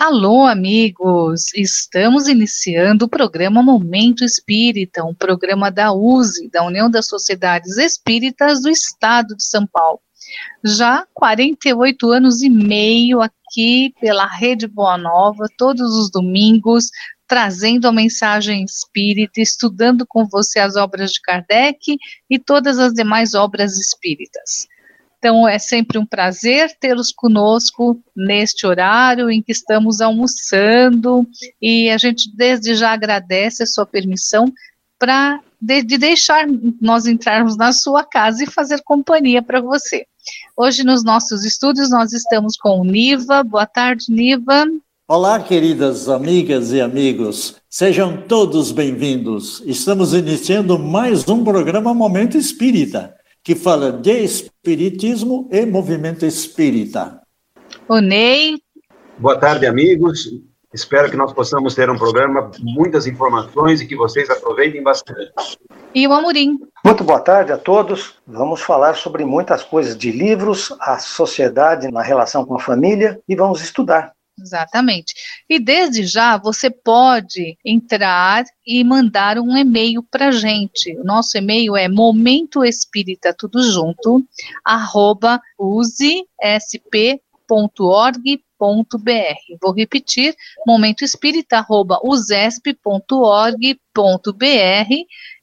Alô, amigos! Estamos iniciando o programa Momento Espírita, um programa da USE, da União das Sociedades Espíritas do Estado de São Paulo. Já 48 anos e meio aqui pela Rede Boa Nova, todos os domingos, trazendo a mensagem espírita, estudando com você as obras de Kardec e todas as demais obras espíritas. Então, é sempre um prazer tê-los conosco neste horário em que estamos almoçando e a gente desde já agradece a sua permissão para de, de, deixar nós entrarmos na sua casa e fazer companhia para você. Hoje nos nossos estúdios nós estamos com o Niva. Boa tarde, Niva. Olá, queridas amigas e amigos. Sejam todos bem-vindos. Estamos iniciando mais um programa Momento Espírita que fala de espiritismo e movimento espírita. O Ney. Boa tarde, amigos. Espero que nós possamos ter um programa com muitas informações e que vocês aproveitem bastante. E o Amorim. Muito boa tarde a todos. Vamos falar sobre muitas coisas de livros, a sociedade na relação com a família e vamos estudar. Exatamente. E desde já você pode entrar e mandar um e-mail para gente. O nosso e-mail é momentoespírita tudo junto, arroba usesp.org.br. Vou repetir, momentoespírita.usesp.org.br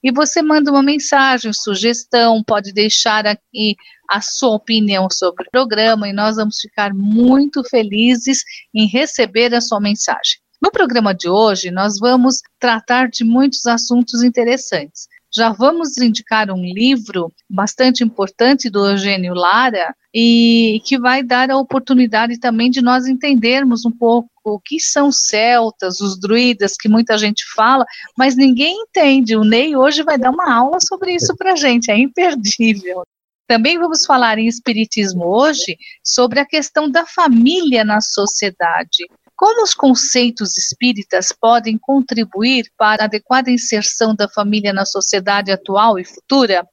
e você manda uma mensagem, sugestão, pode deixar aqui a sua opinião sobre o programa e nós vamos ficar muito felizes em receber a sua mensagem. No programa de hoje, nós vamos tratar de muitos assuntos interessantes. Já vamos indicar um livro bastante importante do Eugênio Lara e que vai dar a oportunidade também de nós entendermos um pouco o que são celtas, os druidas, que muita gente fala, mas ninguém entende. O Ney hoje vai dar uma aula sobre isso para gente, é imperdível. Também vamos falar em Espiritismo hoje sobre a questão da família na sociedade. Como os conceitos espíritas podem contribuir para a adequada inserção da família na sociedade atual e futura?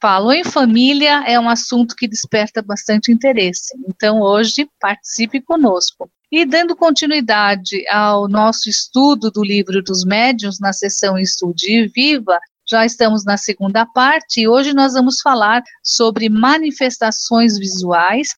Falo em família é um assunto que desperta bastante interesse. Então, hoje, participe conosco. E dando continuidade ao nosso estudo do livro dos médiuns na sessão Estude e Viva, já estamos na segunda parte e hoje nós vamos falar sobre manifestações visuais.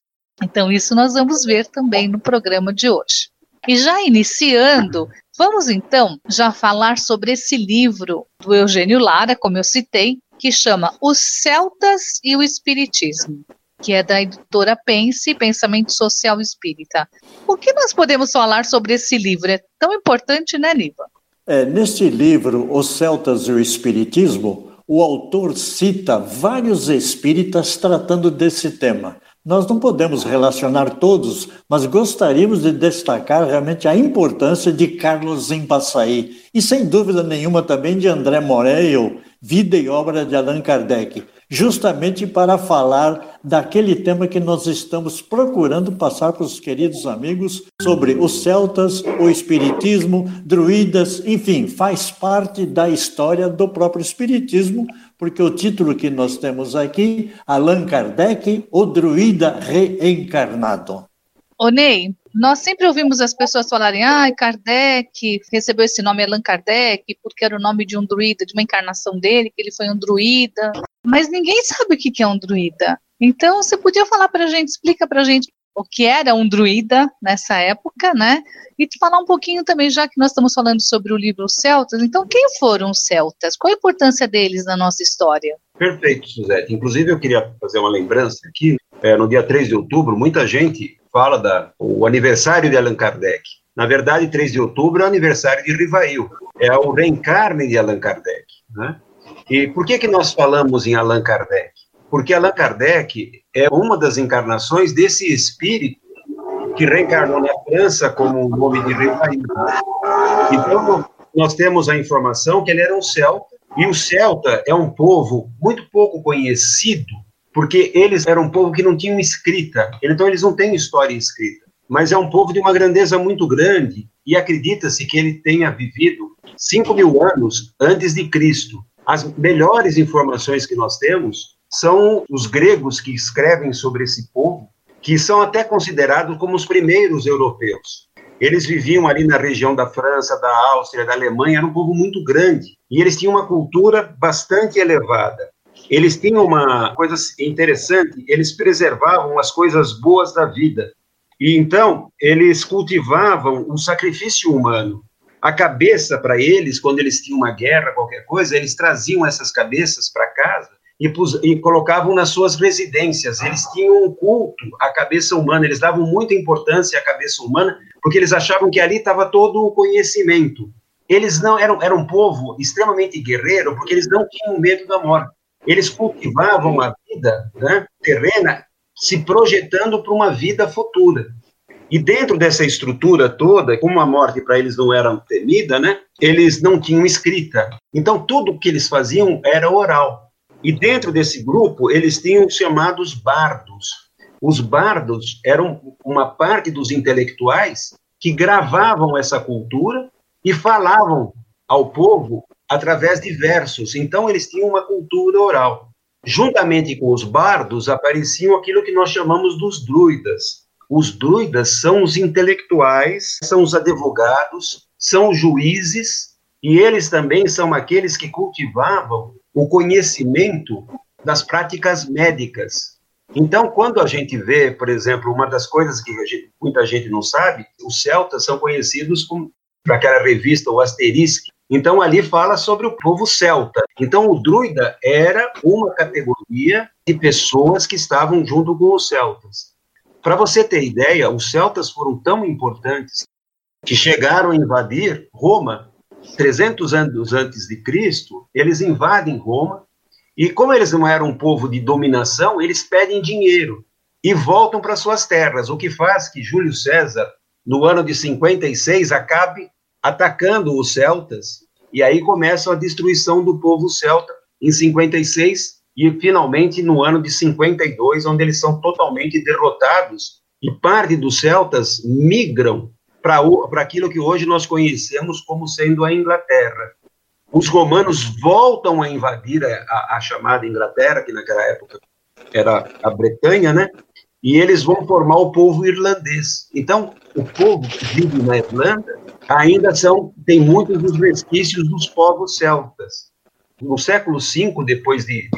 Então, isso nós vamos ver também no programa de hoje. E já iniciando, vamos então já falar sobre esse livro do Eugênio Lara, como eu citei, que chama Os Celtas e o Espiritismo, que é da editora Pense, Pensamento Social Espírita. O que nós podemos falar sobre esse livro? É tão importante, né, Niva? É, neste livro, Os Celtas e o Espiritismo, o autor cita vários espíritas tratando desse tema. Nós não podemos relacionar todos, mas gostaríamos de destacar realmente a importância de Carlos Impassaí e, sem dúvida nenhuma, também de André Morel, Vida e Obra de Allan Kardec, justamente para falar daquele tema que nós estamos procurando passar para os queridos amigos sobre os celtas, o espiritismo, druidas, enfim, faz parte da história do próprio espiritismo, porque o título que nós temos aqui, Allan Kardec, o druida reencarnado. Ô Ney, nós sempre ouvimos as pessoas falarem, ah, Kardec recebeu esse nome Allan Kardec porque era o nome de um druida, de uma encarnação dele, que ele foi um druida, mas ninguém sabe o que é um druida. Então, você podia falar para a gente, explica para a gente o que era um druida nessa época, né? E falar um pouquinho também, já que nós estamos falando sobre o livro Celtas, então quem foram os celtas? Qual a importância deles na nossa história? Perfeito, Suzete. Inclusive, eu queria fazer uma lembrança aqui. É, no dia 3 de outubro, muita gente fala da o aniversário de Allan Kardec. Na verdade, 3 de outubro é o aniversário de Rivail. É o reencarne de Allan Kardec. Né? E por que, que nós falamos em Allan Kardec? Porque Allan Kardec é uma das encarnações desse espírito que reencarnou na França como o nome de Rivail. Então, nós temos a informação que ele era um celta, e o celta é um povo muito pouco conhecido, porque eles eram um povo que não tinham escrita, então eles não têm história escrita, mas é um povo de uma grandeza muito grande, e acredita-se que ele tenha vivido 5 mil anos antes de Cristo. As melhores informações que nós temos são os gregos que escrevem sobre esse povo, que são até considerados como os primeiros europeus. Eles viviam ali na região da França, da Áustria, da Alemanha, era um povo muito grande. E eles tinham uma cultura bastante elevada. Eles tinham uma coisa interessante, eles preservavam as coisas boas da vida. E então, eles cultivavam o sacrifício humano. A cabeça, para eles, quando eles tinham uma guerra, qualquer coisa, eles traziam essas cabeças para casa e, pus, e, colocavam nas suas residências. Eles tinham um culto à cabeça humana, eles davam muita importância à cabeça humana, porque eles achavam que ali estava todo o conhecimento. Eles não eram, eram um povo extremamente guerreiro, porque eles não tinham medo da morte. Eles cultivavam a vida né, terrena se projetando para uma vida futura. E dentro dessa estrutura toda, como a morte para eles não era temida, né, eles não tinham escrita. Então, tudo que eles faziam era oral. E dentro desse grupo, eles tinham os chamados bardos. Os bardos eram uma parte dos intelectuais que gravavam essa cultura e falavam ao povo através de versos. Então, eles tinham uma cultura oral. Juntamente com os bardos, apareciam aquilo que nós chamamos dos druidas. Os druidas são os intelectuais, são os advogados, são os juízes, e eles também são aqueles que cultivavam o conhecimento das práticas médicas. Então, quando a gente vê, por exemplo, uma das coisas que gente, muita gente não sabe, os celtas são conhecidos como para aquela revista, o Asterisque. Então, ali fala sobre o povo celta. Então, o druida era uma categoria de pessoas que estavam junto com os celtas. Para você ter ideia, os celtas foram tão importantes que chegaram a invadir Roma 300 anos antes de Cristo, eles invadem Roma, e como eles não eram um povo de dominação, eles pedem dinheiro e voltam para suas terras, o que faz que Júlio César, no ano de 56, acabe atacando os celtas, e aí começa a destruição do povo celta em 56 e finalmente no ano de 52, onde eles são totalmente derrotados e parte dos celtas migram para aquilo que hoje nós conhecemos como sendo a Inglaterra. Os romanos voltam a invadir a, a chamada Inglaterra, que naquela época era a Bretanha, né? E eles vão formar o povo irlandês. Então, o povo que vive na Irlanda ainda são tem muitos dos resquícios dos povos celtas. No século V depois de,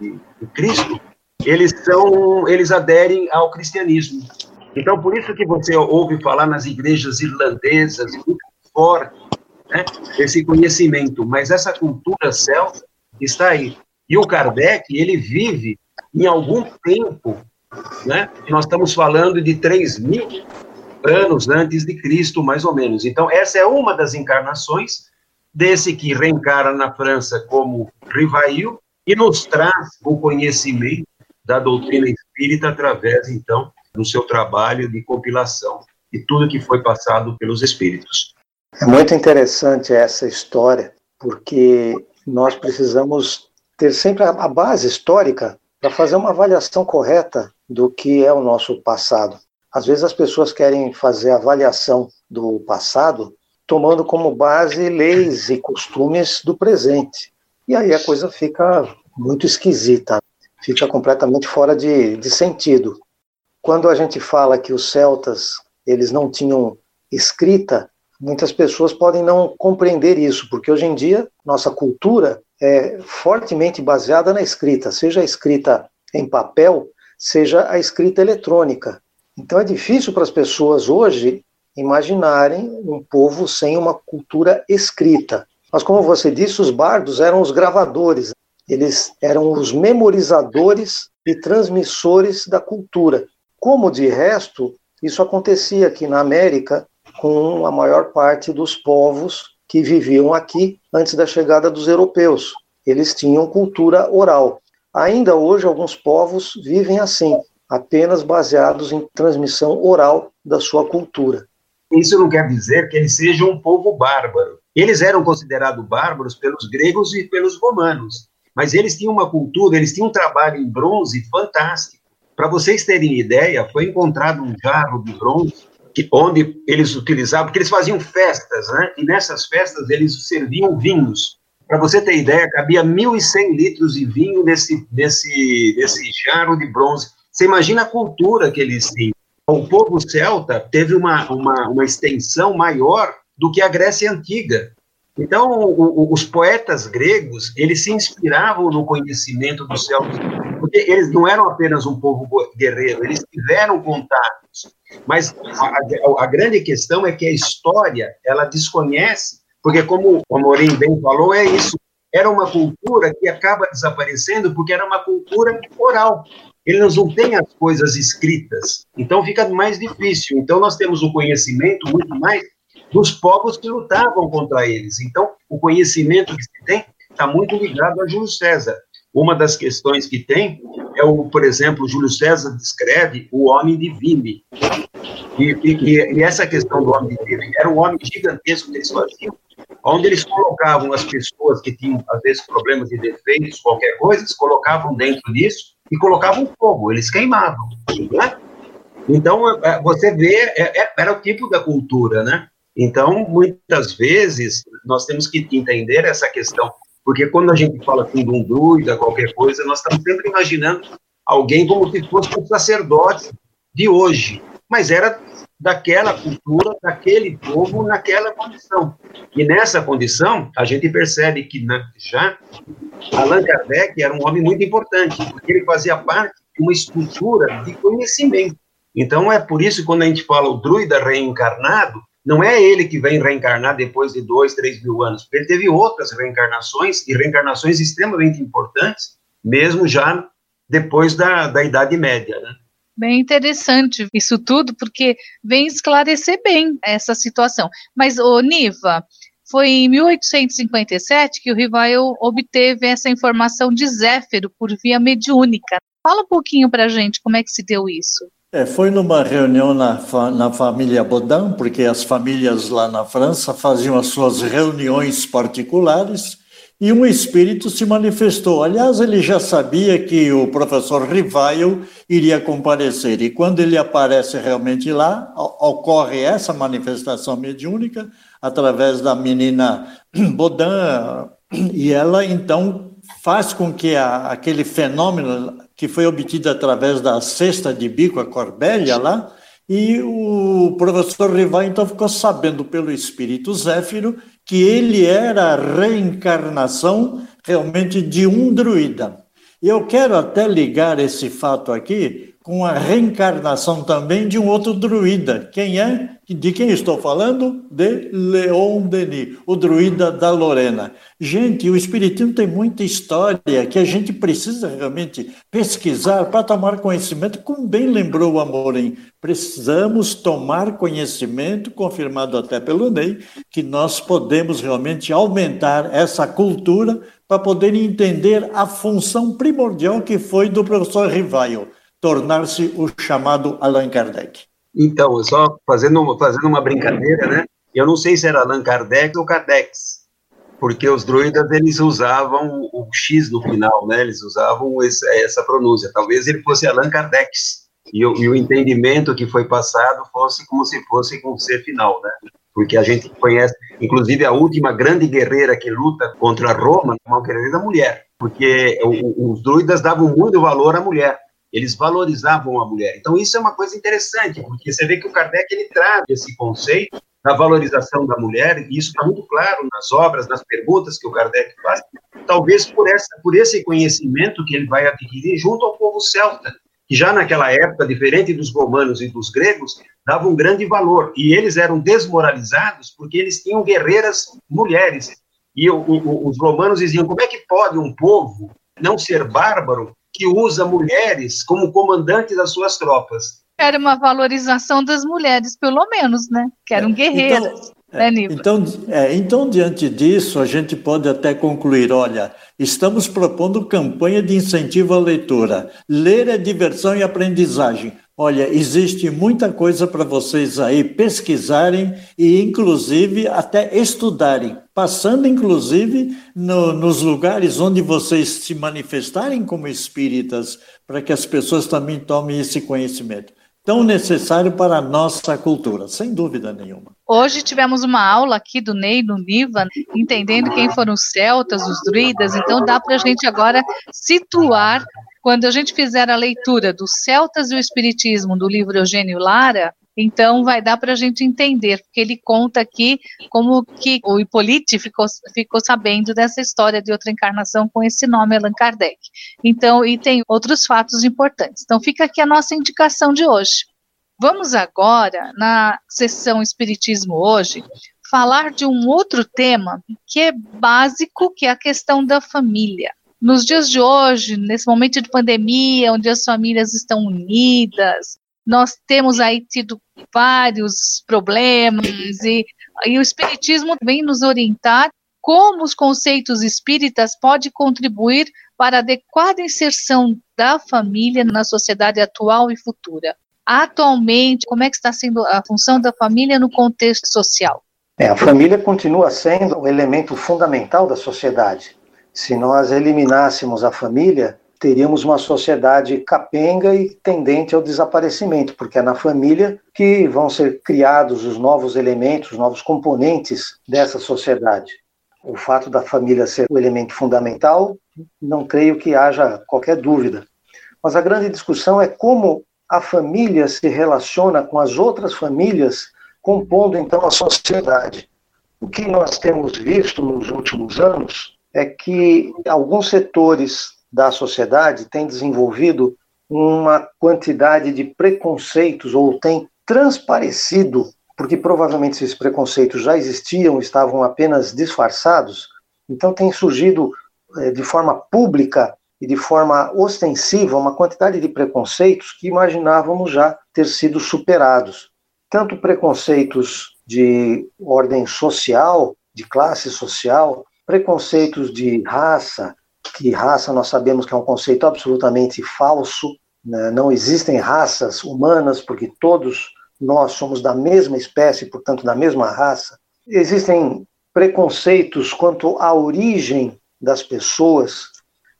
de, de Cristo, eles são eles aderem ao cristianismo. Então, por isso que você ouve falar nas igrejas irlandesas, muito forte, né, esse conhecimento, mas essa cultura celta está aí. E o Kardec, ele vive em algum tempo, né, nós estamos falando de 3 mil anos antes de Cristo, mais ou menos. Então, essa é uma das encarnações desse que reencarna na França como Rivail e nos traz o conhecimento da doutrina espírita através, então, no seu trabalho de compilação e tudo que foi passado pelos espíritos. É muito interessante essa história, porque nós precisamos ter sempre a base histórica para fazer uma avaliação correta do que é o nosso passado. Às vezes as pessoas querem fazer avaliação do passado tomando como base leis e costumes do presente. E aí a coisa fica muito esquisita, fica completamente fora de, de sentido. Quando a gente fala que os celtas eles não tinham escrita, muitas pessoas podem não compreender isso, porque hoje em dia nossa cultura é fortemente baseada na escrita, seja a escrita em papel, seja a escrita eletrônica. Então é difícil para as pessoas hoje imaginarem um povo sem uma cultura escrita. Mas como você disse, os bardos eram os gravadores, eles eram os memorizadores e transmissores da cultura. Como de resto, isso acontecia aqui na América com a maior parte dos povos que viviam aqui antes da chegada dos europeus. Eles tinham cultura oral. Ainda hoje, alguns povos vivem assim, apenas baseados em transmissão oral da sua cultura. Isso não quer dizer que eles sejam um povo bárbaro. Eles eram considerados bárbaros pelos gregos e pelos romanos, mas eles tinham uma cultura, eles tinham um trabalho em bronze fantástico. Para vocês terem ideia, foi encontrado um jarro de bronze que, onde eles utilizavam, porque eles faziam festas, né? E nessas festas eles serviam vinhos. Para você ter ideia, cabia 1.100 litros de vinho nesse, nesse, nesse jarro de bronze. Você imagina a cultura que eles tinham. o povo celta teve uma, uma, uma extensão maior do que a Grécia Antiga. Então, o, o, os poetas gregos, eles se inspiravam no conhecimento dos celtas, porque eles não eram apenas um povo guerreiro, eles tiveram contatos. Mas a, a, a grande questão é que a história, ela desconhece, porque como o Amorim bem falou, é isso, era uma cultura que acaba desaparecendo porque era uma cultura oral. Eles não têm as coisas escritas, então fica mais difícil. Então nós temos o conhecimento muito mais dos povos que lutavam contra eles. Então o conhecimento que se tem está muito ligado a Júlio César. Uma das questões que tem é o, por exemplo, Júlio César descreve o homem divino. E, e, e essa questão do homem divino era um homem gigantesco que eles faziam, onde eles colocavam as pessoas que tinham, às vezes, problemas de defeitos, qualquer coisa, eles colocavam dentro disso e colocavam fogo, eles queimavam. Né? Então, é, é, você vê, é, era o tipo da cultura, né? Então, muitas vezes, nós temos que entender essa questão, porque quando a gente fala assim de um druida, qualquer coisa, nós estamos sempre imaginando alguém como se fosse um sacerdote de hoje, mas era daquela cultura, daquele povo, naquela condição. E nessa condição, a gente percebe que na, já Allan Kardec era um homem muito importante, porque ele fazia parte de uma estrutura de conhecimento. Então, é por isso que quando a gente fala o druida reencarnado, não é ele que vem reencarnar depois de dois, três mil anos. Ele teve outras reencarnações, e reencarnações extremamente importantes, mesmo já depois da, da Idade Média, né? Bem interessante isso tudo, porque vem esclarecer bem essa situação. Mas, ô Niva, foi em 1857 que o Rivail obteve essa informação de Zéfiro por via mediúnica. Fala um pouquinho para a gente como é que se deu isso. É, foi numa reunião na, na família Baudin, porque as famílias lá na França faziam as suas reuniões particulares e um espírito se manifestou. Aliás, ele já sabia que o professor Rivaio iria comparecer, e quando ele aparece realmente lá, ocorre essa manifestação mediúnica através da menina Baudin, e ela então faz com que a, aquele fenômeno que foi obtido através da cesta de bico, a corbélia lá, e o professor Rivaio então ficou sabendo pelo espírito Zéfiro que ele era a reencarnação realmente de um druida. Eu quero até ligar esse fato aqui com a reencarnação também de um outro druida. Quem é? De quem estou falando? De Leon Denis, o druida da Lorena. Gente, o Espiritismo tem muita história que a gente precisa realmente pesquisar para tomar conhecimento, como bem lembrou o Amorim. Precisamos tomar conhecimento, confirmado até pelo Ney, que nós podemos realmente aumentar essa cultura para poder entender a função primordial que foi do professor Rivaio tornar-se o chamado Allan Kardec? Então, só fazendo, fazendo uma brincadeira, né? Eu não sei se era Allan Kardec ou Kardex, porque os druidas eles usavam o, X no final, né? Eles usavam esse, essa pronúncia. Talvez ele fosse Allan Kardec. E, e, o entendimento que foi passado fosse como se fosse com C final, né? Porque a gente conhece, inclusive a última grande guerreira que luta contra Roma, é uma guerreira mulher, porque os druidas davam muito valor à mulher eles valorizavam a mulher. Então, isso é uma coisa interessante, porque você vê que o Kardec ele traz esse conceito da valorização da mulher, e isso está muito claro nas obras, nas perguntas que o Kardec faz, talvez por, essa, por esse conhecimento que ele vai adquirir junto ao povo celta, que já naquela época, diferente dos romanos e dos gregos, davam um grande valor, e eles eram desmoralizados porque eles tinham guerreiras mulheres, e o, o, os romanos diziam, como é que pode um povo não ser bárbaro que usa mulheres como comandantes das suas tropas. Era uma valorização das mulheres, pelo menos, né? Que eram é, guerreiras. Então, né, é, então, é, então, diante disso, a gente pode até concluir: olha, estamos propondo campanha de incentivo à leitura. Ler é diversão e aprendizagem. Olha, existe muita coisa para vocês aí pesquisarem e, inclusive, até estudarem, passando, inclusive, no, nos lugares onde vocês se manifestarem como espíritas, para que as pessoas também tomem esse conhecimento. tão necessário para a nossa cultura, sem dúvida nenhuma. Hoje tivemos uma aula aqui do Ney, no Niva, entendendo quem foram os celtas, os druidas, então dá para a gente agora situar, quando a gente fizer a leitura dos celtas e o espiritismo do livro Eugênio Lara, então, vai dar para a gente entender, porque ele conta aqui como que o Hippolyte ficou, ficou sabendo dessa história de outra encarnação com esse nome, Allan Kardec. Então, e tem outros fatos importantes. Então, fica aqui a nossa indicação de hoje. Vamos agora, na sessão Espiritismo hoje, falar de um outro tema que é básico, que é a questão da família. Nos dias de hoje, nesse momento de pandemia, onde as famílias estão unidas, nós temos aí tido vários problemas e, e o Espiritismo vem nos orientar como os conceitos espíritas podem contribuir para a adequada inserção da família na sociedade atual e futura. Atualmente, como é que está sendo a função da família no contexto social? É, a família continua sendo o elemento fundamental da sociedade. Se nós eliminássemos a família, teríamos uma sociedade capenga e tendente ao desaparecimento, porque é na família que vão ser criados os novos elementos, os novos componentes dessa sociedade. O fato da família ser o elemento fundamental, não creio que haja qualquer dúvida. Mas a grande discussão é como a família se relaciona com as outras famílias, compondo então a sociedade. O que nós temos visto nos últimos anos é que alguns setores da sociedade tem desenvolvido uma quantidade de preconceitos ou tem transparecido, porque provavelmente esses preconceitos já existiam, estavam apenas disfarçados, então tem surgido eh, de forma pública e de forma ostensiva uma quantidade de preconceitos que imaginávamos já ter sido superados. Tanto preconceitos de ordem social, de classe social, preconceitos de raça, que raça nós sabemos que é um conceito absolutamente falso, né? não existem raças humanas, porque todos nós somos da mesma espécie, portanto, da mesma raça. Existem preconceitos quanto à origem das pessoas,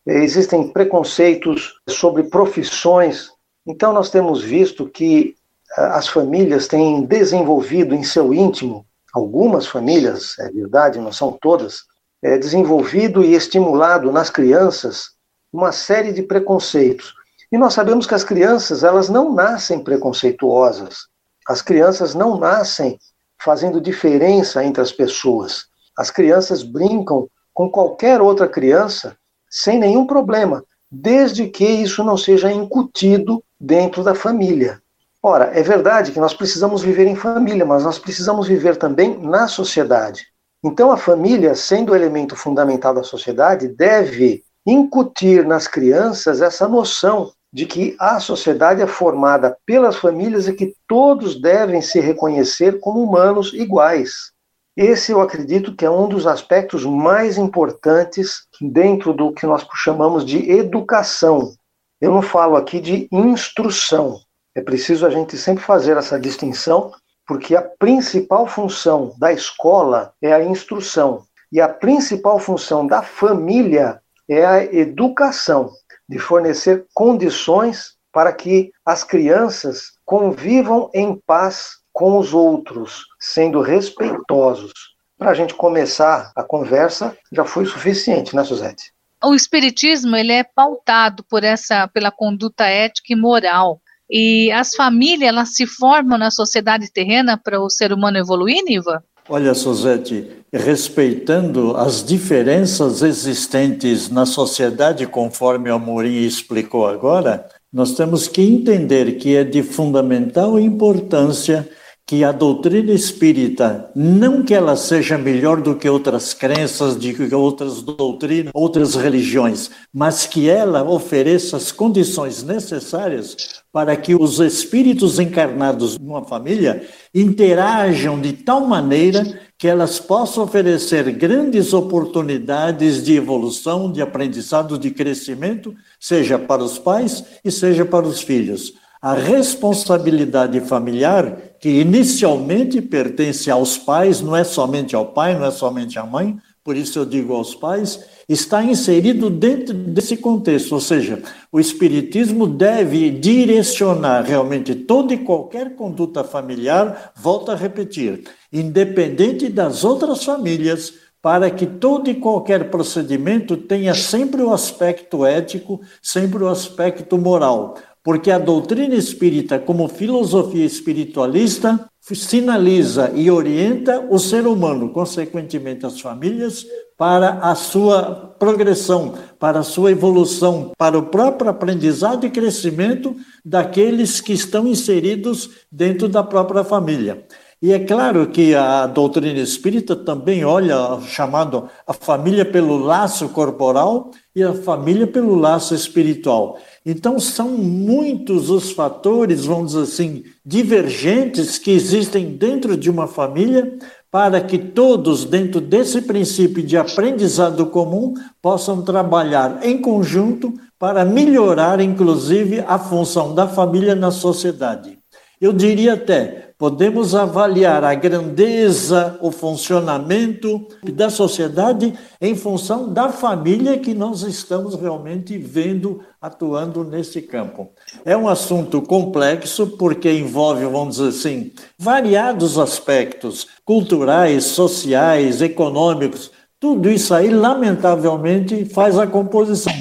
existem preconceitos sobre profissões. Então, nós temos visto que eh, as famílias têm desenvolvido em seu íntimo, algumas famílias, é verdade, não são todas, é, desenvolvido e estimulado nas crianças uma série de preconceitos. E nós sabemos que as crianças, elas não nascem preconceituosas. As crianças não nascem fazendo diferença entre as pessoas. As crianças brincam com qualquer outra criança sem nenhum problema, desde que isso não seja incutido dentro da família. Ora, é verdade que nós precisamos viver em família, mas nós precisamos viver também na sociedade. Então, a família, sendo o elemento fundamental da sociedade, deve incutir nas crianças essa noção de que a sociedade é formada pelas famílias e que todos devem se reconhecer como humanos iguais. Esse eu acredito que é um dos aspectos mais importantes dentro do que nós chamamos de educação. Eu não falo aqui de instrução. É preciso a gente sempre fazer essa distinção porque a principal função da escola é a instrução e a principal função da família é a educação, de fornecer condições para que as crianças convivam em paz com os outros, sendo respeitosos. Para a gente começar a conversa, já foi suficiente, né, Suzete? O espiritismo ele é pautado por essa pela conduta ética e moral. E as famílias, elas se formam na sociedade terrena para o ser humano evoluir, Niva? Olha, Suzete, respeitando as diferenças existentes na sociedade, conforme o Amorim explicou agora, nós temos que entender que é de fundamental importância que a doutrina espírita, não que ela seja melhor do que outras crenças, de que outras doutrinas, outras religiões, mas que ela ofereça as condições necessárias para que os espíritos encarnados numa família interajam de tal maneira que elas possam oferecer grandes oportunidades de evolução, de aprendizado, de crescimento, seja para os pais e seja para os filhos. A responsabilidade familiar, que inicialmente pertence aos pais, não é somente ao pai, não é somente à mãe, por isso eu digo aos pais, está inserido dentro desse contexto, ou seja, o Espiritismo deve direcionar realmente toda e qualquer conduta familiar, volto a repetir, independente das outras famílias, para que todo e qualquer procedimento tenha sempre o aspecto ético, sempre o aspecto moral. Porque a doutrina espírita, como filosofia espiritualista, sinaliza e orienta o ser humano, consequentemente as famílias, para a sua progressão, para a sua evolução, para o próprio aprendizado e crescimento daqueles que estão inseridos dentro da própria família. E é claro que a doutrina espírita também olha chamado a família pelo laço corporal e a família pelo laço espiritual. Então são muitos os fatores, vamos dizer assim, divergentes que existem dentro de uma família para que todos, dentro desse princípio de aprendizado comum, possam trabalhar em conjunto para melhorar, inclusive, a função da família na sociedade. Eu diria até, podemos avaliar a grandeza, o funcionamento da sociedade em função da família que nós estamos realmente vendo atuando nesse campo. É um assunto complexo porque envolve, vamos dizer assim, variados aspectos culturais, sociais, econômicos. Tudo isso aí, lamentavelmente, faz a composição.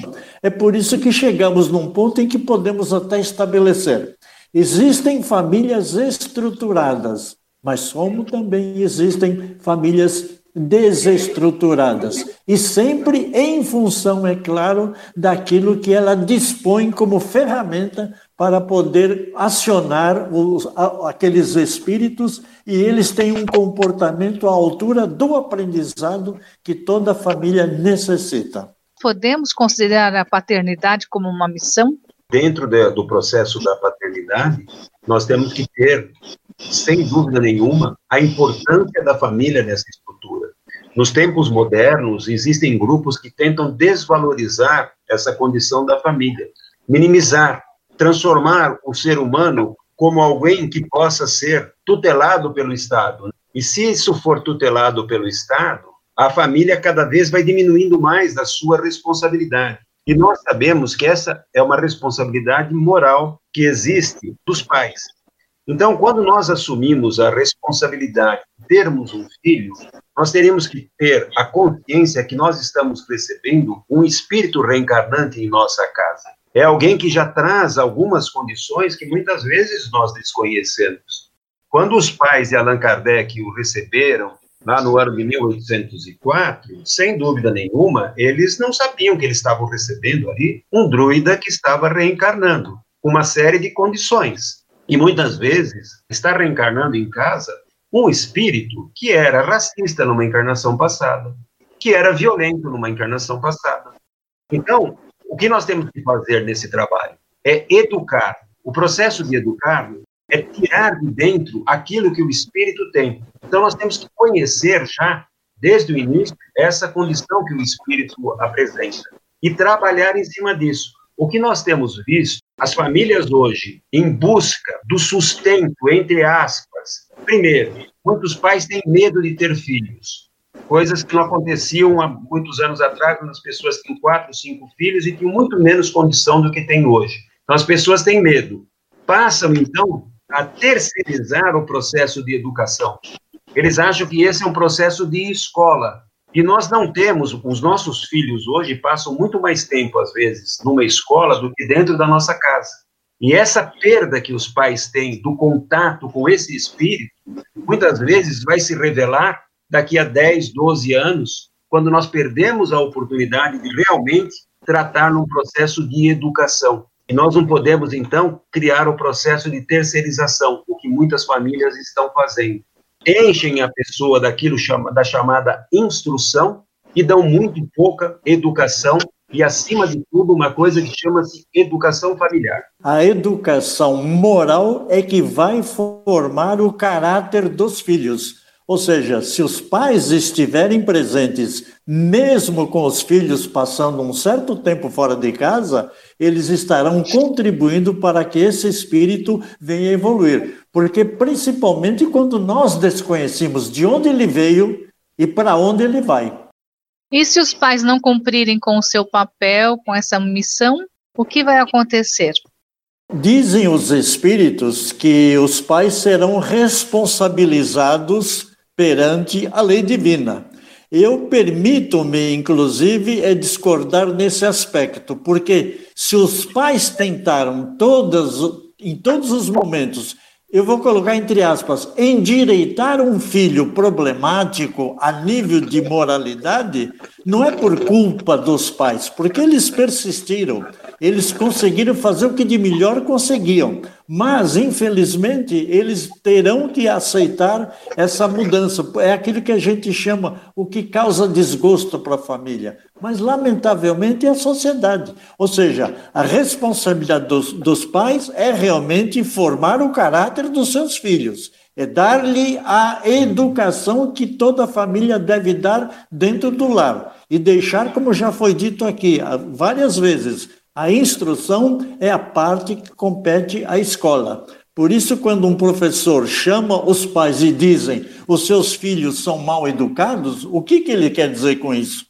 É por isso que chegamos num ponto em que podemos até estabelecer Existem famílias estruturadas, mas como também existem famílias desestruturadas. E sempre em função, é claro, daquilo que ela dispõe como ferramenta para poder acionar os, aqueles espíritos e eles têm um comportamento à altura do aprendizado que toda família necessita. Podemos considerar a paternidade como uma missão? Dentro de, do processo da paternidade, nós temos que ter, sem dúvida nenhuma, a importância da família nessa estrutura. Nos tempos modernos, existem grupos que tentam desvalorizar essa condição da família, minimizar, transformar o ser humano como alguém que possa ser tutelado pelo Estado. E se isso for tutelado pelo Estado, a família cada vez vai diminuindo mais da sua responsabilidade. E nós sabemos que essa é uma responsabilidade moral que existe dos pais. Então, quando nós assumimos a responsabilidade de termos um filho, nós teremos que ter a consciência que nós estamos recebendo um espírito reencarnante em nossa casa. É alguém que já traz algumas condições que muitas vezes nós desconhecemos. Quando os pais de Allan Kardec o receberam lá no ano de 1804, sem dúvida nenhuma, eles não sabiam que eles estavam recebendo ali um druida que estava reencarnando, uma série de condições. E muitas vezes está reencarnando em casa um espírito que era racista numa encarnação passada, que era violento numa encarnação passada. Então, o que nós temos que fazer nesse trabalho é educar. O processo de educar é tirar de dentro aquilo que o espírito tem. Então, nós temos que conhecer já, desde o início, essa condição que o espírito apresenta e trabalhar em cima disso. O que nós temos visto, as famílias hoje, em busca do sustento, entre aspas, primeiro, muitos pais têm medo de ter filhos, coisas que não aconteciam há muitos anos atrás, quando as pessoas tinham quatro, cinco filhos e tinham muito menos condição do que tem hoje. Então, as pessoas têm medo. Passam, então, a terceirizar o processo de educação. Eles acham que esse é um processo de escola. E nós não temos, os nossos filhos hoje passam muito mais tempo, às vezes, numa escola do que dentro da nossa casa. E essa perda que os pais têm do contato com esse espírito, muitas vezes vai se revelar daqui a 10, 12 anos, quando nós perdemos a oportunidade de realmente tratar num processo de educação. E nós não podemos, então, criar o processo de terceirização, o que muitas famílias estão fazendo. Enchem a pessoa daquilo chama, da chamada instrução e dão muito pouca educação e, acima de tudo, uma coisa que chama-se educação familiar. A educação moral é que vai formar o caráter dos filhos. Ou seja, se os pais estiverem presentes, mesmo com os filhos passando um certo tempo fora de casa, eles estarão contribuindo para que esse espírito venha evoluir. Porque, principalmente quando nós desconhecemos de onde ele veio e para onde ele vai. E se os pais não cumprirem com o seu papel, com essa missão, o que vai acontecer? Dizem os espíritos que os pais serão responsabilizados perante a lei divina. Eu permito-me, inclusive, é discordar nesse aspecto, porque se os pais tentaram todas, em todos os momentos eu vou colocar entre aspas, endireitar um filho problemático a nível de moralidade não é por culpa dos pais, porque eles persistiram, eles conseguiram fazer o que de melhor conseguiam, mas infelizmente eles terão que aceitar essa mudança. É aquilo que a gente chama o que causa desgosto para a família mas lamentavelmente é a sociedade. Ou seja, a responsabilidade dos, dos pais é realmente formar o caráter dos seus filhos, é dar-lhe a educação que toda família deve dar dentro do lar e deixar, como já foi dito aqui várias vezes, a instrução é a parte que compete à escola. Por isso, quando um professor chama os pais e dizem os seus filhos são mal educados, o que, que ele quer dizer com isso?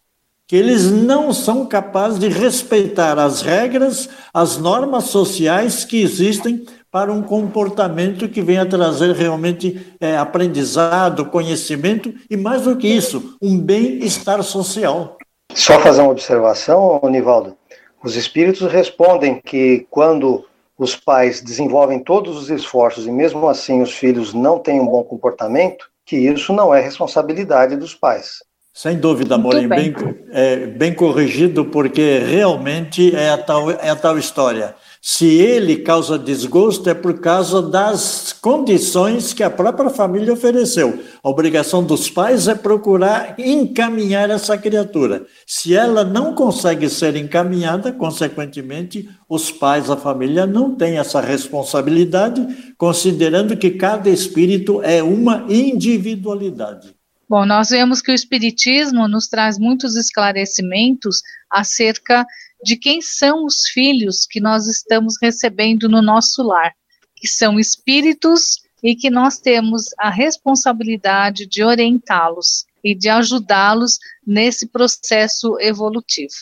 que eles não são capazes de respeitar as regras, as normas sociais que existem para um comportamento que venha trazer realmente é, aprendizado, conhecimento e, mais do que isso, um bem-estar social. Só fazer uma observação, Nivaldo. Os espíritos respondem que quando os pais desenvolvem todos os esforços e mesmo assim os filhos não têm um bom comportamento, que isso não é responsabilidade dos pais. Sem dúvida, Morim, bem. Bem, é, bem corrigido, porque realmente é a, tal, é a tal história. Se ele causa desgosto, é por causa das condições que a própria família ofereceu. A obrigação dos pais é procurar encaminhar essa criatura. Se ela não consegue ser encaminhada, consequentemente, os pais, a família, não têm essa responsabilidade, considerando que cada espírito é uma individualidade. Bom, nós vemos que o Espiritismo nos traz muitos esclarecimentos acerca de quem são os filhos que nós estamos recebendo no nosso lar, que são espíritos e que nós temos a responsabilidade de orientá-los e de ajudá-los nesse processo evolutivo.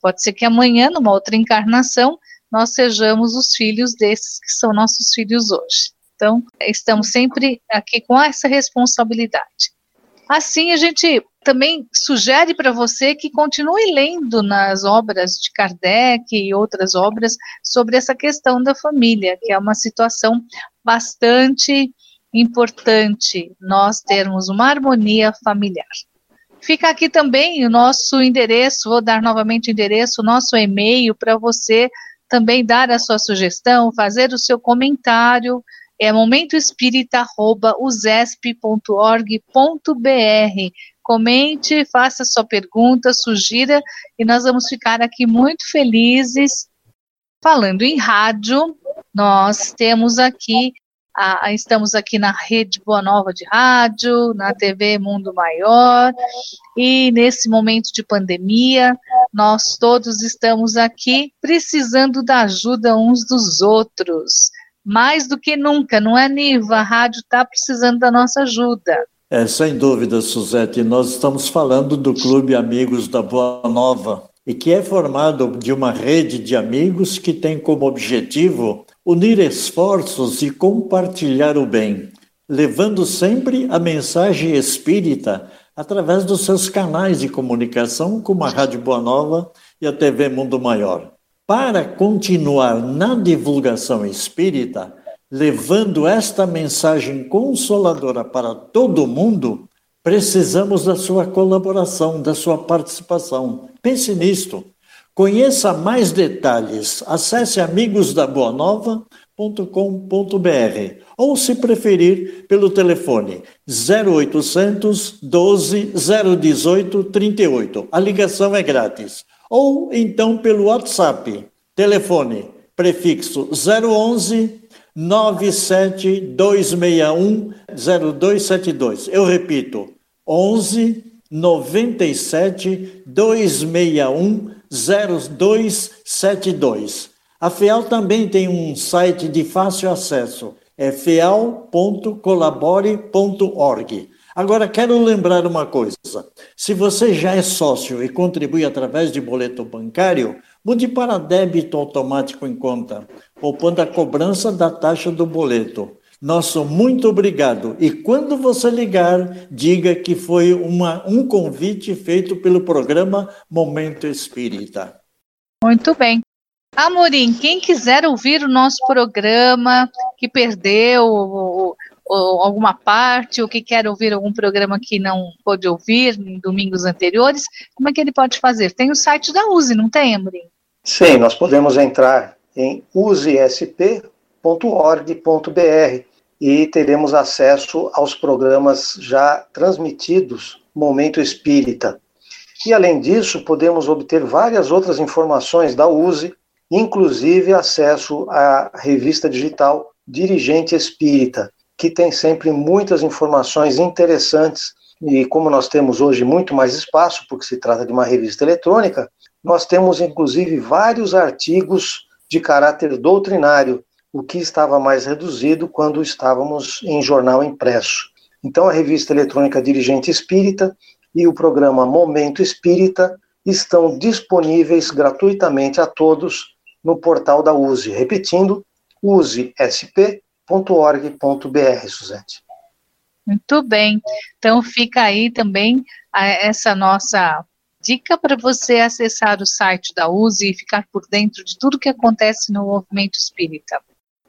Pode ser que amanhã, numa outra encarnação, nós sejamos os filhos desses que são nossos filhos hoje. Então, estamos sempre aqui com essa responsabilidade. Assim, a gente também sugere para você que continue lendo nas obras de Kardec e outras obras sobre essa questão da família, que é uma situação bastante importante nós termos uma harmonia familiar. Fica aqui também o nosso endereço, vou dar novamente o endereço, o nosso e-mail para você também dar a sua sugestão, fazer o seu comentário é momentoespírita.usesp.org.br. Comente, faça sua pergunta, sugira, e nós vamos ficar aqui muito felizes. Falando em rádio, nós temos aqui, estamos aqui na Rede Boa Nova de Rádio, na TV Mundo Maior, e nesse momento de pandemia, nós todos estamos aqui precisando da ajuda uns dos outros mais do que nunca, não é, Niva? A rádio está precisando da nossa ajuda. É, sem dúvida, Suzete. Nós estamos falando do Clube Amigos da Boa Nova, e que é formado de uma rede de amigos que tem como objetivo unir esforços e compartilhar o bem, levando sempre a mensagem espírita através dos seus canais de comunicação, como a Rádio Boa Nova e a TV Mundo Maior para continuar na divulgação espírita, levando esta mensagem consoladora para todo mundo, precisamos da sua colaboração, da sua participação. Pense nisto. Conheça mais detalhes. Acesse amigosdaboanova.com.br ou, se preferir, pelo telefone 0800 12 018 38. A ligação é grátis ou então pelo WhatsApp. Telefone prefixo 011 97261 0272. Eu repito, 11 97 261 0272. A FEAL também tem um site de fácil acesso, é feal.colabore.org. Agora, quero lembrar uma coisa: se você já é sócio e contribui através de boleto bancário, mude para débito automático em conta, poupando a cobrança da taxa do boleto. Nosso muito obrigado. E quando você ligar, diga que foi uma, um convite feito pelo programa Momento Espírita. Muito bem. Amorim, quem quiser ouvir o nosso programa, que perdeu alguma parte, ou que quer ouvir algum programa que não pôde ouvir em domingos anteriores, como é que ele pode fazer? Tem o site da USE, não tem, Amorim? Sim, nós podemos entrar em usesp.org.br e teremos acesso aos programas já transmitidos Momento Espírita. E além disso, podemos obter várias outras informações da USE, inclusive acesso à revista digital Dirigente Espírita, que tem sempre muitas informações interessantes. E como nós temos hoje muito mais espaço, porque se trata de uma revista eletrônica, nós temos inclusive vários artigos de caráter doutrinário o que estava mais reduzido quando estávamos em jornal impresso. Então, a revista eletrônica Dirigente Espírita e o programa Momento Espírita estão disponíveis gratuitamente a todos no portal da USE. Repetindo, usesp.org.br, Suzete. Muito bem. Então, fica aí também essa nossa dica para você acessar o site da USE e ficar por dentro de tudo que acontece no movimento espírita.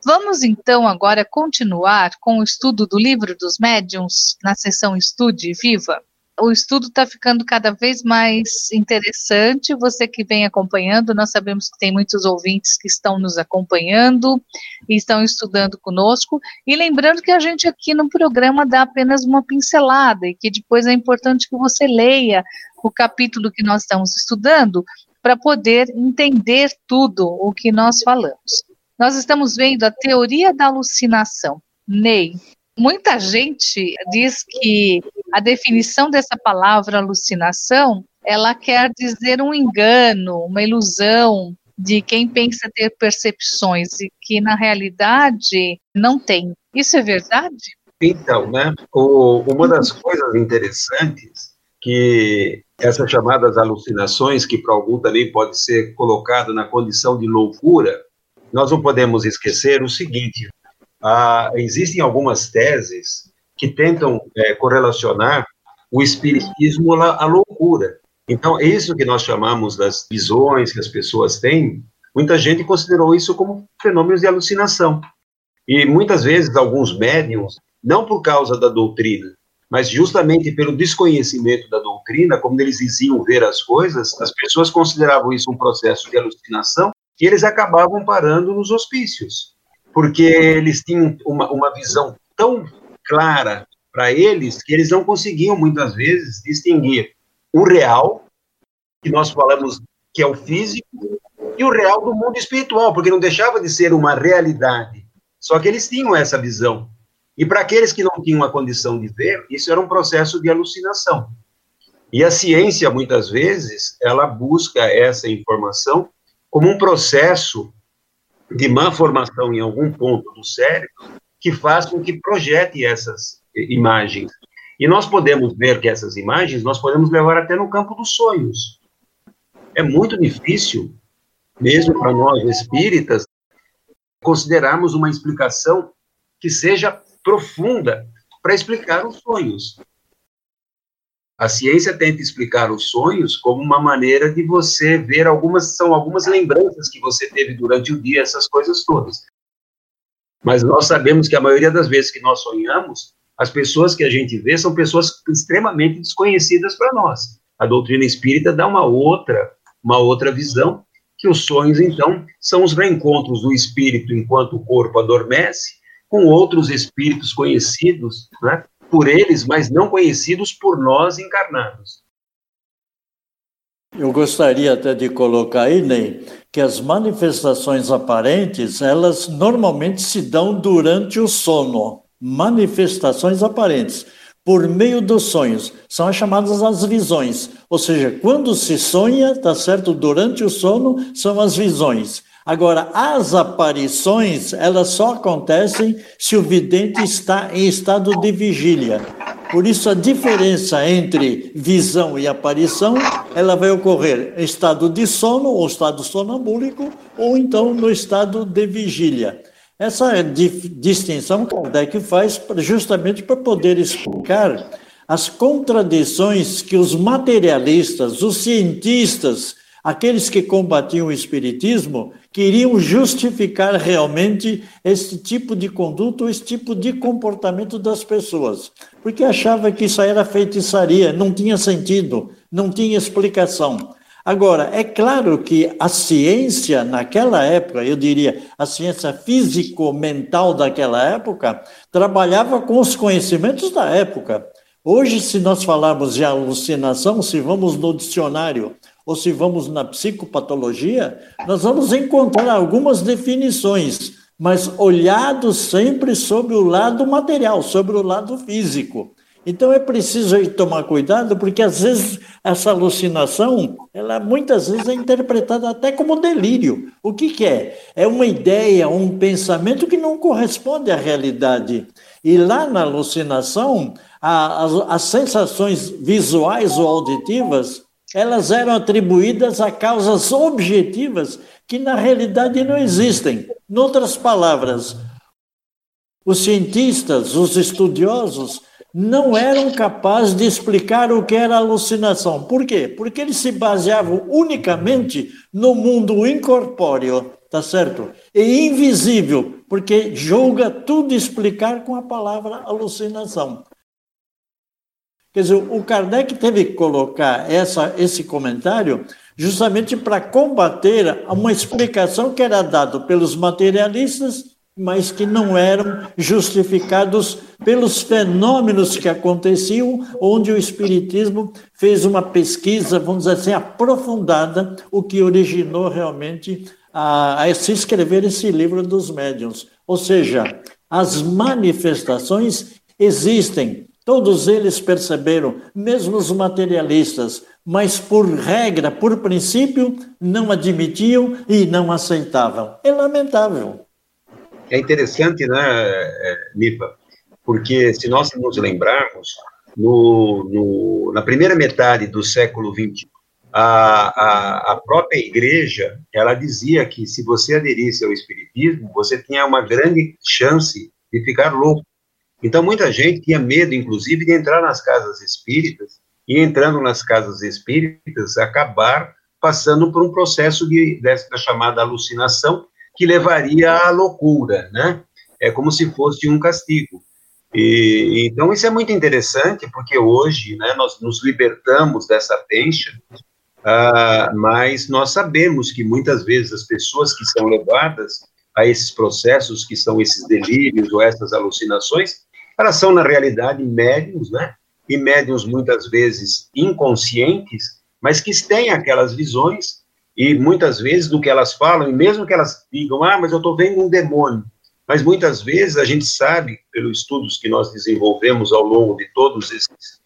Vamos então agora continuar com o estudo do livro dos médiuns na sessão Estude Viva. O estudo está ficando cada vez mais interessante. Você que vem acompanhando, nós sabemos que tem muitos ouvintes que estão nos acompanhando e estão estudando conosco. E lembrando que a gente aqui no programa dá apenas uma pincelada e que depois é importante que você leia o capítulo que nós estamos estudando para poder entender tudo o que nós falamos. Nós estamos vendo a teoria da alucinação. Ney, muita gente diz que a definição dessa palavra alucinação, ela quer dizer um engano, uma ilusão de quem pensa ter percepções e que na realidade não tem. Isso é verdade? Então, né, o, uma das coisas interessantes que essas chamadas alucinações, que para algum também pode ser colocado na condição de loucura, nós não podemos esquecer o seguinte: ah, existem algumas teses que tentam é, correlacionar o espiritismo à, à loucura. Então, é isso que nós chamamos das visões que as pessoas têm, muita gente considerou isso como fenômenos de alucinação. E muitas vezes alguns médiums, não por causa da doutrina, mas justamente pelo desconhecimento da doutrina, como eles diziam ver as coisas, as pessoas consideravam isso um processo de alucinação e eles acabavam parando nos hospícios, porque eles tinham uma, uma visão tão clara para eles que eles não conseguiam muitas vezes distinguir o real, que nós falamos que é o físico, e o real do mundo espiritual, porque não deixava de ser uma realidade. Só que eles tinham essa visão. E para aqueles que não tinham a condição de ver, isso era um processo de alucinação. E a ciência, muitas vezes, ela busca essa informação como um processo de má formação em algum ponto do cérebro que faz com que projete essas imagens. E nós podemos ver que essas imagens nós podemos levar até no campo dos sonhos. É muito difícil, mesmo para nós espíritas, considerarmos uma explicação que seja profunda para explicar os sonhos. A ciência tenta explicar os sonhos como uma maneira de você ver algumas são algumas lembranças que você teve durante o dia, essas coisas todas. Mas nós sabemos que a maioria das vezes que nós sonhamos, as pessoas que a gente vê são pessoas extremamente desconhecidas para nós. A doutrina espírita dá uma outra, uma outra visão que os sonhos então são os reencontros do espírito enquanto o corpo adormece com outros espíritos conhecidos, né? Por eles, mas não conhecidos por nós encarnados. Eu gostaria até de colocar aí, Ney, que as manifestações aparentes, elas normalmente se dão durante o sono. Manifestações aparentes, por meio dos sonhos, são as chamadas as visões. Ou seja, quando se sonha, tá certo? Durante o sono, são as visões. Agora, as aparições, elas só acontecem se o vidente está em estado de vigília. Por isso a diferença entre visão e aparição, ela vai ocorrer em estado de sono ou estado sonambúlico ou então no estado de vigília. Essa distinção Kardec faz justamente para poder explicar as contradições que os materialistas, os cientistas, aqueles que combatiam o espiritismo, queriam justificar realmente esse tipo de conduta, esse tipo de comportamento das pessoas, porque achava que isso era feitiçaria, não tinha sentido, não tinha explicação. Agora, é claro que a ciência naquela época, eu diria, a ciência físico-mental daquela época, trabalhava com os conhecimentos da época. Hoje, se nós falarmos de alucinação, se vamos no dicionário ou se vamos na psicopatologia, nós vamos encontrar algumas definições, mas olhado sempre sobre o lado material, sobre o lado físico. Então é preciso tomar cuidado, porque às vezes essa alucinação, ela muitas vezes é interpretada até como delírio. O que, que é? É uma ideia, um pensamento que não corresponde à realidade. E lá na alucinação, a, as, as sensações visuais ou auditivas, elas eram atribuídas a causas objetivas que na realidade não existem. Em outras palavras, os cientistas, os estudiosos, não eram capazes de explicar o que era alucinação. Por quê? Porque eles se baseavam unicamente no mundo incorpóreo, tá certo? E invisível, porque julga tudo explicar com a palavra alucinação. Quer dizer, o Kardec teve que colocar essa, esse comentário justamente para combater uma explicação que era dada pelos materialistas mas que não eram justificados pelos fenômenos que aconteciam, onde o Espiritismo fez uma pesquisa, vamos dizer assim, aprofundada, o que originou realmente a, a se escrever esse livro dos médiuns. Ou seja, as manifestações existem, todos eles perceberam, mesmo os materialistas, mas por regra, por princípio, não admitiam e não aceitavam. É lamentável. É interessante, né? É, porque se nós nos lembrarmos, no, no, na primeira metade do século XX, a, a, a, própria igreja, ela dizia que se você aderisse ao espiritismo, você tinha uma grande chance de ficar louco. Então, muita gente tinha medo, inclusive, de entrar nas casas espíritas, e entrando nas casas espíritas, acabar passando por um processo de, dessa chamada alucinação, que levaria à loucura, né? É como se fosse um castigo. E, então, isso é muito interessante, porque hoje né, nós nos libertamos dessa pencha, uh, mas nós sabemos que muitas vezes as pessoas que são levadas a esses processos, que são esses delírios ou essas alucinações, elas são, na realidade, médiums, né? E médiums muitas vezes inconscientes, mas que têm aquelas visões e muitas vezes do que elas falam, e mesmo que elas digam, ah, mas eu estou vendo um demônio, mas muitas vezes a gente sabe, pelos estudos que nós desenvolvemos ao longo de todos esses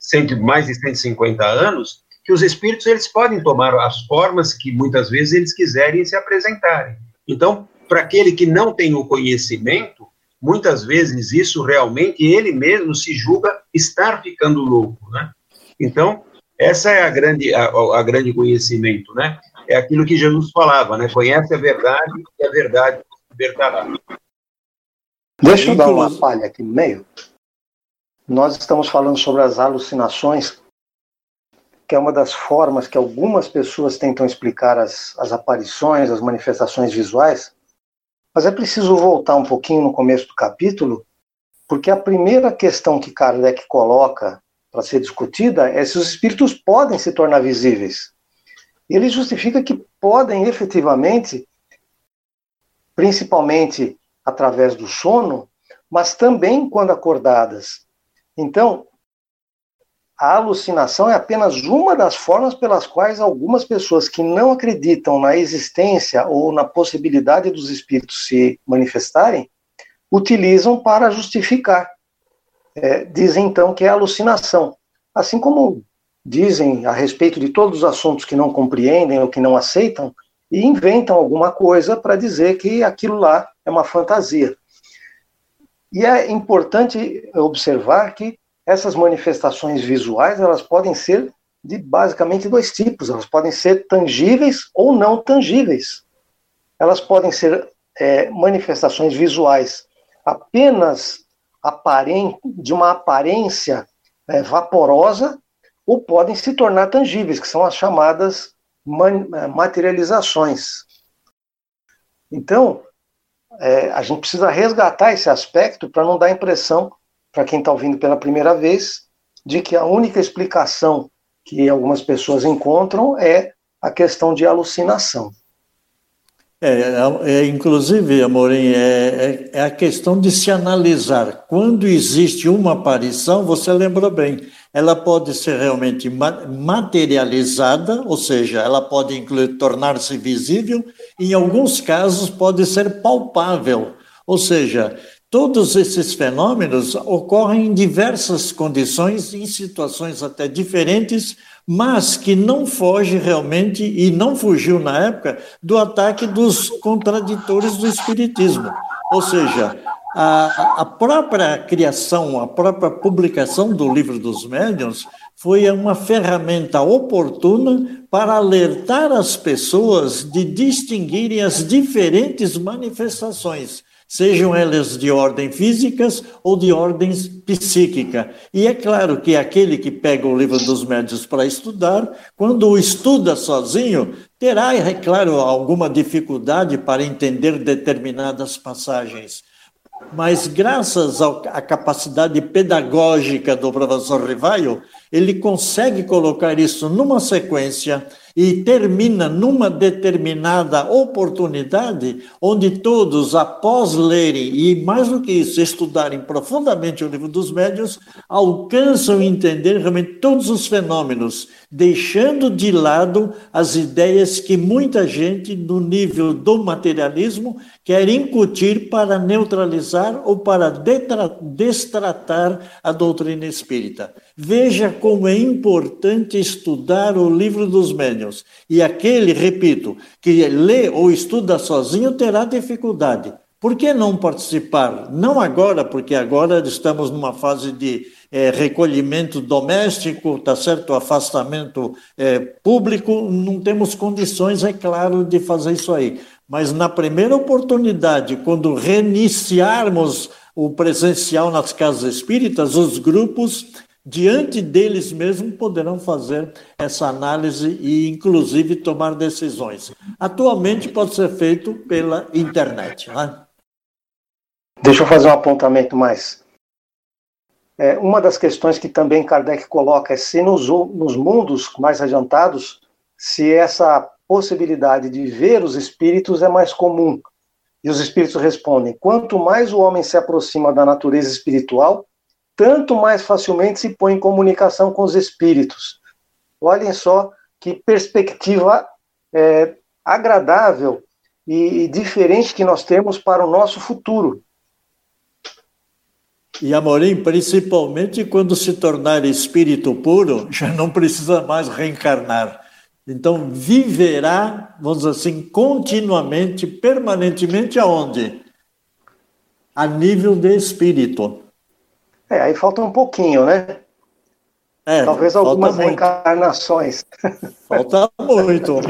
cento, mais de 150 anos, que os espíritos eles podem tomar as formas que muitas vezes eles quiserem se apresentarem. Então, para aquele que não tem o conhecimento, muitas vezes isso realmente ele mesmo se julga estar ficando louco, né? Então, essa é a grande a, a grande conhecimento, né? é aquilo que Jesus falava, né? Conhece a verdade e a verdade libertará. Deixa eu dar uma palha aqui no meio. Nós estamos falando sobre as alucinações, que é uma das formas que algumas pessoas tentam explicar as, as aparições, as manifestações visuais. Mas é preciso voltar um pouquinho no começo do capítulo, porque a primeira questão que Kardec coloca para ser discutida é se os espíritos podem se tornar visíveis ele justifica que podem efetivamente, principalmente através do sono, mas também quando acordadas. Então, a alucinação é apenas uma das formas pelas quais algumas pessoas que não acreditam na existência ou na possibilidade dos espíritos se manifestarem utilizam para justificar. É, dizem então que é alucinação. Assim como dizem a respeito de todos os assuntos que não compreendem ou que não aceitam e inventam alguma coisa para dizer que aquilo lá é uma fantasia. E é importante observar que essas manifestações visuais, elas podem ser de basicamente dois tipos. Elas podem ser tangíveis ou não tangíveis. Elas podem ser é, manifestações visuais apenas de uma aparência é, vaporosa ou podem se tornar tangíveis, que são as chamadas é, materializações. Então, é, a gente precisa resgatar esse aspecto para não dar a impressão, para quem está ouvindo pela primeira vez, de que a única explicação que algumas pessoas encontram é a questão de alucinação. É, é, é, inclusive, Amorim, é, é, é, a questão de se analisar. Quando existe uma aparição, você lembrou bem, ela pode ser realmente materializada, ou seja, ela pode tornar-se visível, em alguns casos pode ser palpável, ou seja, todos esses fenômenos ocorrem em diversas condições, em situações até diferentes, mas que não foge realmente, e não fugiu na época, do ataque dos contraditores do Espiritismo. Ou seja, a, a própria criação, a própria publicação do Livro dos Médiuns foi uma ferramenta oportuna para alertar as pessoas de distinguirem as diferentes manifestações sejam elas de ordem físicas ou de ordem psíquica. E é claro que aquele que pega o livro dos médios para estudar, quando o estuda sozinho, terá, é claro, alguma dificuldade para entender determinadas passagens. Mas graças à capacidade pedagógica do professor Rivaio, ele consegue colocar isso numa sequência e termina numa determinada oportunidade, onde todos, após lerem e, mais do que isso, estudarem profundamente o livro dos médios, alcançam entender realmente todos os fenômenos, deixando de lado as ideias que muita gente, no nível do materialismo, quer incutir para neutralizar ou para destratar a doutrina espírita. Veja como é importante estudar o livro dos médiuns. E aquele, repito, que lê ou estuda sozinho terá dificuldade. Por que não participar? Não agora, porque agora estamos numa fase de é, recolhimento doméstico, tá certo? Afastamento é, público, não temos condições, é claro, de fazer isso aí. Mas na primeira oportunidade, quando reiniciarmos o presencial nas casas espíritas, os grupos diante deles mesmos poderão fazer essa análise e, inclusive, tomar decisões. Atualmente pode ser feito pela internet. Né? Deixa eu fazer um apontamento mais. É, uma das questões que também Kardec coloca é se nos, nos mundos mais adiantados, se essa possibilidade de ver os espíritos é mais comum. E os espíritos respondem: quanto mais o homem se aproxima da natureza espiritual, tanto mais facilmente se põe em comunicação com os espíritos. Olhem só que perspectiva é, agradável e, e diferente que nós temos para o nosso futuro. E Amorim, principalmente quando se tornar espírito puro, já não precisa mais reencarnar. Então, viverá, vamos dizer assim, continuamente, permanentemente aonde? A nível de espírito. É, aí falta um pouquinho, né? É, Talvez algumas muito. reencarnações. Falta muito,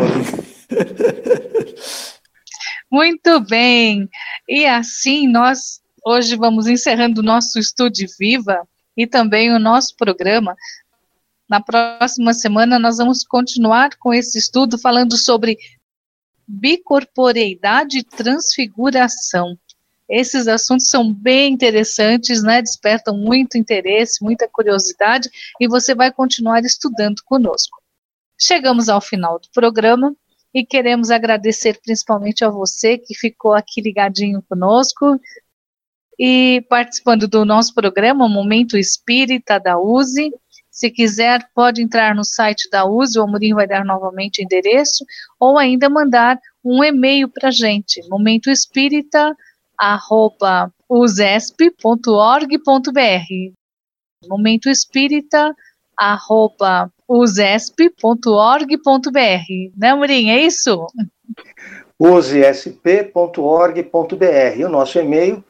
Muito bem. E assim nós hoje vamos encerrando o nosso Estude Viva e também o nosso programa. Na próxima semana nós vamos continuar com esse estudo falando sobre bicorporeidade e transfiguração. Esses assuntos são bem interessantes, né? Despertam muito interesse, muita curiosidade e você vai continuar estudando conosco. Chegamos ao final do programa e queremos agradecer principalmente a você que ficou aqui ligadinho conosco e participando do nosso programa Momento Espírita da USE. Se quiser, pode entrar no site da USE, o Amorim vai dar novamente o endereço, ou ainda mandar um e-mail para a gente, Momento Espírita arroba usesp.org.br. Momento Espírita, arroba usesp.org.br. Né, Murim? É isso? usesp.org.br. O nosso e-mail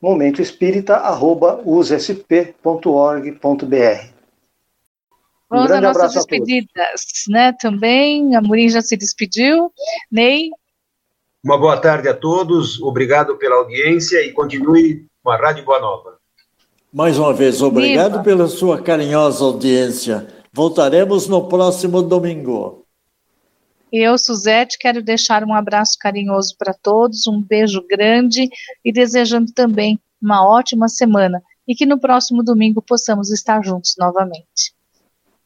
momentoespírita.usp.org.br. Um Vamos às nossas despedidas, né? Também, a Murim já se despediu. Ney? Uma boa tarde a todos, obrigado pela audiência e continue com a Rádio Boa Nova. Mais uma vez, obrigado Viva. pela sua carinhosa audiência. Voltaremos no próximo domingo. Eu, Suzete, quero deixar um abraço carinhoso para todos, um beijo grande e desejando também uma ótima semana e que no próximo domingo possamos estar juntos novamente.